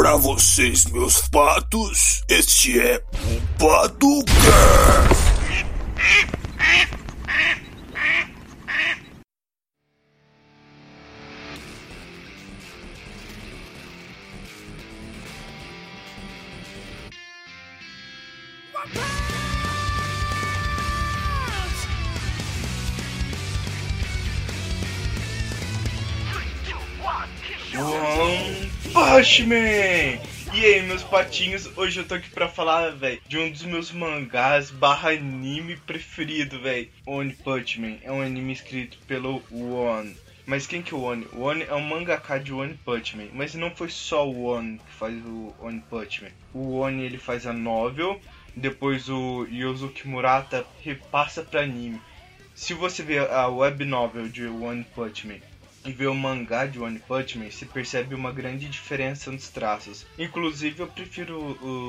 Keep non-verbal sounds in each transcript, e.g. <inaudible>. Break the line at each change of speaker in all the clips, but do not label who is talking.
Pra vocês, meus patos, este é o Paducast.
Watchmen! E aí, meus patinhos, hoje eu tô aqui pra falar, velho, de um dos meus mangás barra anime preferido, velho. One Punch Man. É um anime escrito pelo One. Mas quem que é o One? O One é um mangaka de One Punch Man. Mas não foi só o One que faz o One Punch Man. O One, ele faz a novel, depois o Yosuke Murata repassa pra anime. Se você ver a web novel de One Punch Man e ver o mangá de One Punch Man, se percebe uma grande diferença nos traços. Inclusive, eu prefiro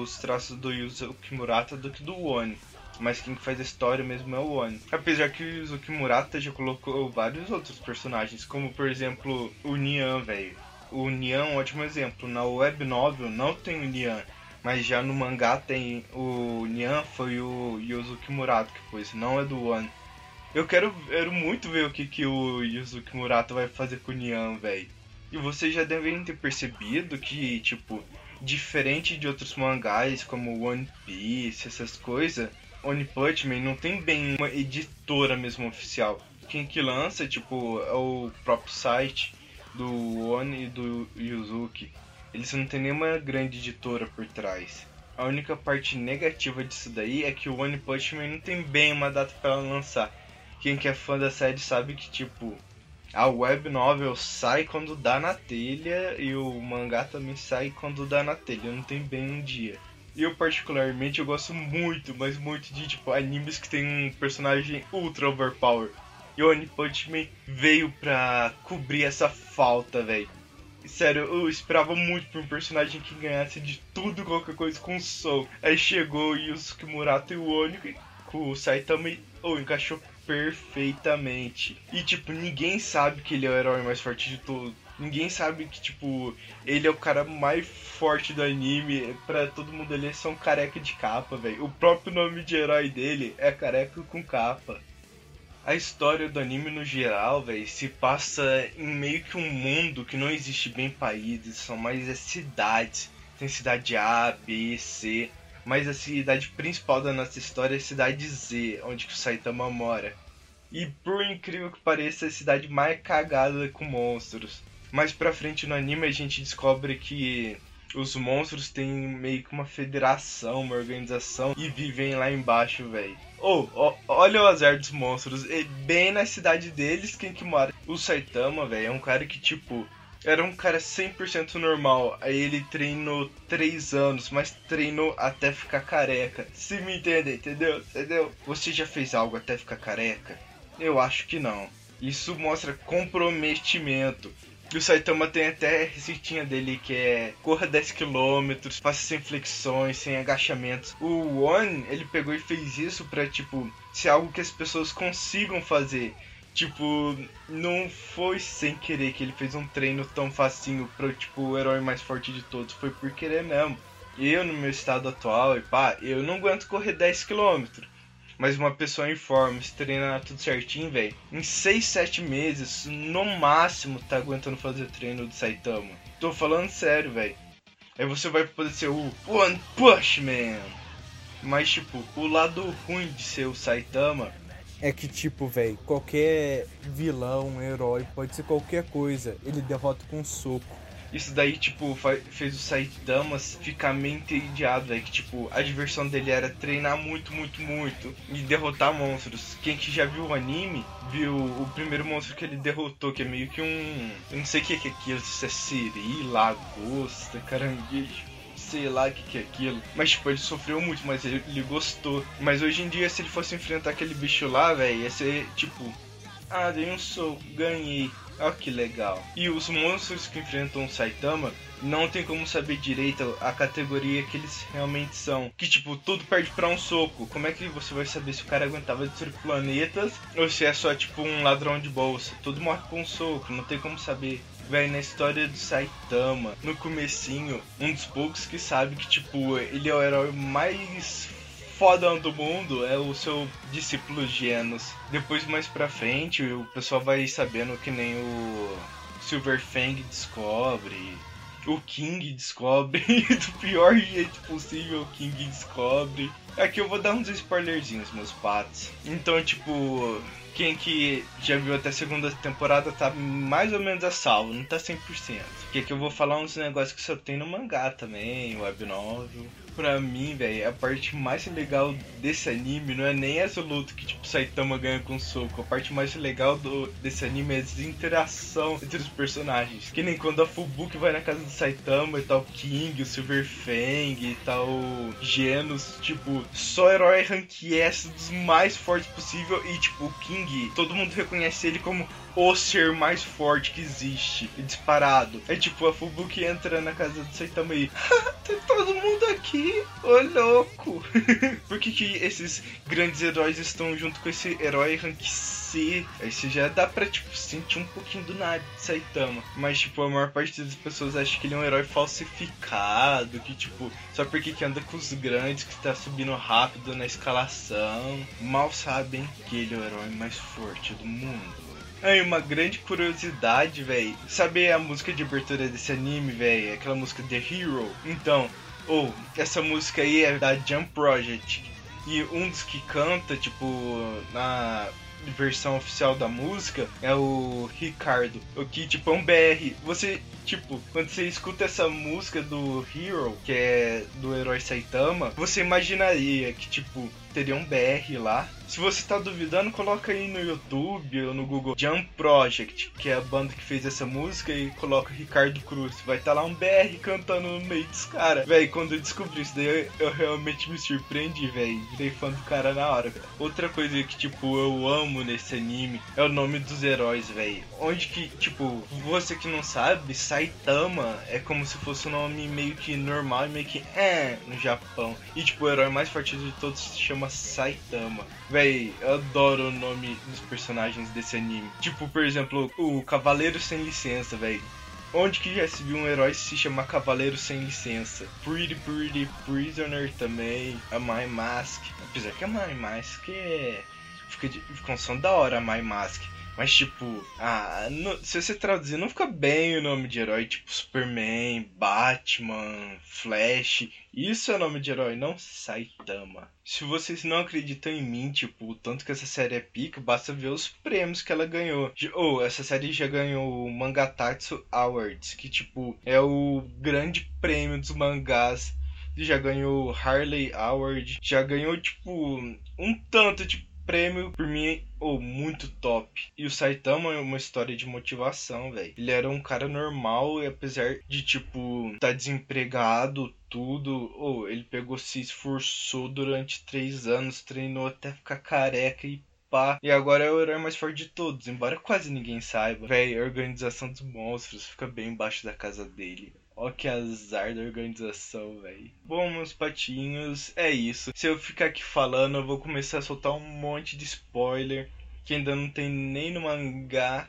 os traços do Yuzuki Murata do que do One. Mas quem faz a história mesmo é o One. Apesar que o Yuzuki Murata já colocou vários outros personagens, como por exemplo o Nian, velho. O Nian é um ótimo exemplo. Na web novel não tem o Nian, mas já no mangá tem o Nian foi o Yuzuki Murata que pôs, não é do One. Eu quero, quero muito ver o que, que o Yuzuki Murata vai fazer com o Nian, velho. E vocês já devem ter percebido que, tipo, diferente de outros mangás como One Piece, essas coisas, One Punch Man não tem bem uma editora mesmo oficial. Quem que lança, tipo, é o próprio site do One e do Yuzuki. Eles não tem nenhuma grande editora por trás. A única parte negativa disso daí é que o One Punch Man não tem bem uma data para lançar quem que é fã da série sabe que, tipo, a web novel sai quando dá na telha e o mangá também sai quando dá na telha, não tem bem um dia. Eu particularmente eu gosto muito, mas muito de tipo animes que tem um personagem ultra overpower. E o One Punch Man veio pra cobrir essa falta, velho. Sério, eu esperava muito por um personagem que ganhasse de tudo, qualquer coisa com soul. Aí chegou o Yusuke Murata e o Oni com o Saitama e oh, encaixou perfeitamente. E, tipo, ninguém sabe que ele é o herói mais forte de todos. Ninguém sabe que, tipo, ele é o cara mais forte do anime. Pra todo mundo ali, é só um careca de capa, velho. O próprio nome de herói dele é careca com capa. A história do anime no geral, velho, se passa em meio que um mundo que não existe bem países, são mais as cidades. Tem cidade A, B, C mas a cidade principal da nossa história é a cidade Z, onde o Saitama mora. E por incrível que pareça, é a cidade mais cagada com monstros. Mais pra frente no anime a gente descobre que os monstros têm meio que uma federação, uma organização e vivem lá embaixo, velho. Oh, oh, olha o azar dos monstros. E bem na cidade deles, quem que mora? O Saitama, velho, é um cara que, tipo, era um cara 100% normal. Aí ele treinou 3 anos, mas treinou até ficar careca. Se me entendem, entendeu? Entendeu? Você já fez algo até ficar careca? Eu acho que não. Isso mostra comprometimento. E o Saitama tem até a receitinha dele que é corra 10km, faça sem flexões, sem agachamentos. O One, ele pegou e fez isso pra, tipo, ser algo que as pessoas consigam fazer. Tipo, não foi sem querer que ele fez um treino tão facinho pro, tipo, o herói mais forte de todos. Foi por querer mesmo. Eu, no meu estado atual, e pá, eu não aguento correr 10km. Mas uma pessoa em forma, se treinar tudo certinho, velho, em 6, 7 meses, no máximo, tá aguentando fazer treino do Saitama. Tô falando sério, velho. Aí você vai poder ser o One Push Man. Mas, tipo, o lado ruim de ser o Saitama
é que, tipo, velho, qualquer vilão, herói, pode ser qualquer coisa, ele derrota com um soco.
Isso daí, tipo, fez o Saitamas ficar meio entediado, velho. Que, tipo, a diversão dele era treinar muito, muito, muito e derrotar monstros. Quem que já viu o anime, viu o primeiro monstro que ele derrotou, que é meio que um. Eu não sei o que é aquilo, se é siri, lagosta, caranguejo sei lá o que, que é aquilo. Mas, tipo, ele sofreu muito, mas ele, ele gostou. Mas hoje em dia, se ele fosse enfrentar aquele bicho lá, velho, ia ser, tipo, Ah, dei um soco, ganhei. Olha que legal. E os monstros que enfrentam o Saitama não tem como saber direito a categoria que eles realmente são. Que tipo, tudo perde pra um soco. Como é que você vai saber se o cara aguentava destruir planetas ou se é só tipo um ladrão de bolsa? Tudo morre com um soco, não tem como saber. Véi, na história do Saitama, no comecinho, um dos poucos que sabe que, tipo, ele é o herói mais fodão do mundo é o seu discípulo Genos. Depois, mais pra frente, o pessoal vai sabendo que nem o Silver Fang descobre, o King descobre, <laughs> do pior jeito possível, o King descobre. Aqui eu vou dar uns spoilerzinhos, meus patos. Então, tipo, quem que já viu até a segunda temporada tá mais ou menos a salvo, não tá 100%. Porque aqui eu vou falar uns negócios que só tem no mangá também, web novel pra mim, velho, a parte mais legal desse anime não é nem essa luta que, tipo, Saitama ganha com soco. A parte mais legal do, desse anime é a interação entre os personagens. Que nem quando a Fubuki vai na casa do Saitama e tal, King, o Silver Fang e tal, Genos, tipo, só herói rank S dos mais fortes possível. E, tipo, o King, todo mundo reconhece ele como o ser mais forte que existe, disparado. É tipo, a Fubuki entra na casa do Saitama e. <laughs> Tem todo mundo aqui, ô louco! <laughs> Por que, que esses grandes heróis estão junto com esse herói rank C? Aí você já dá pra, tipo, sentir um pouquinho do nada de Saitama. Mas, tipo, a maior parte das pessoas acha que ele é um herói falsificado, que, tipo, só porque que anda com os grandes, que tá subindo rápido na escalação. Mal sabem que ele é o herói mais forte do mundo. Aí, uma grande curiosidade, velho. Saber a música de abertura desse anime, velho? Aquela música The Hero. Então, ou, oh, essa música aí é da Jump Project. E um dos que canta, tipo, na versão oficial da música é o Ricardo. O que, tipo, é um BR. Você, tipo, quando você escuta essa música do Hero, que é do herói Saitama, você imaginaria que, tipo, teria um BR lá. Se você tá duvidando, coloca aí no YouTube ou no Google Jump Project, que é a banda que fez essa música, e coloca Ricardo Cruz. Vai estar tá lá um BR cantando no meio dos caras. Véi, quando eu descobri isso daí, eu, realmente me surpreendi, véi. Virei fã do cara na hora, véio. Outra coisa que, tipo, eu amo nesse anime é o nome dos heróis, véi. Onde que, tipo, você que não sabe, Saitama é como se fosse um nome meio que normal e meio que é no Japão. E, tipo, o herói mais forte de todos se chama Saitama. Véi, eu adoro o nome dos personagens desse anime. Tipo, por exemplo, o Cavaleiro Sem Licença, véi. Onde que já se viu um herói se chamar Cavaleiro Sem Licença? Pretty Pretty Prisoner também. A My Mask. Apesar que a My Mask é... Fica, de... fica um som da hora a My Mask. Mas, tipo, ah, se você traduzir, não fica bem o nome de herói, tipo Superman, Batman, Flash. Isso é nome de herói, não Saitama. Se vocês não acreditam em mim, tipo, o tanto que essa série é pica, basta ver os prêmios que ela ganhou. Ou, oh, essa série já ganhou o Mangatatsu Awards, que, tipo, é o grande prêmio dos mangás já ganhou Harley Award, já ganhou tipo um tanto de prêmio, por mim, oh, muito top. E o Saitama é uma história de motivação, velho. Ele era um cara normal e apesar de, tipo, tá desempregado, tudo, oh, ele pegou, se esforçou durante três anos, treinou até ficar careca e pá. E agora é o herói mais forte de todos, embora quase ninguém saiba. Véi, a organização dos monstros fica bem embaixo da casa dele. Ó que azar da organização, velho. Bom, meus patinhos, é isso. Se eu ficar aqui falando, eu vou começar a soltar um monte de spoiler que ainda não tem nem no mangá.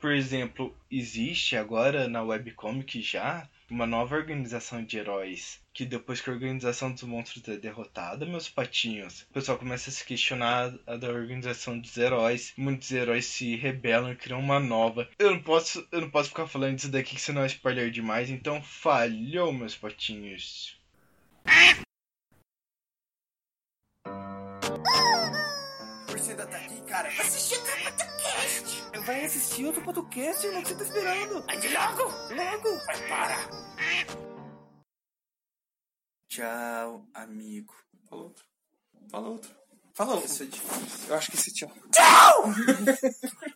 Por exemplo, existe agora na webcomic já uma nova organização de heróis. Que depois que a organização dos monstros é derrotada, meus patinhos, o pessoal começa a se questionar a da organização dos heróis. Muitos heróis se rebelam e criam uma nova. Eu não posso, eu não posso ficar falando disso daqui senão é spoiler demais, então falhou, meus patinhos.
Você ainda tá aqui, cara? Assistir outro podcast! Vai assistir outro podcast, irmão, o que você tá esperando? Ande logo! Logo! Vai, para! Tchau, amigo.
Fala outro. Fala outro. Fala outro.
Isso é difícil. Eu acho que esse tchau.
Tchau! <laughs>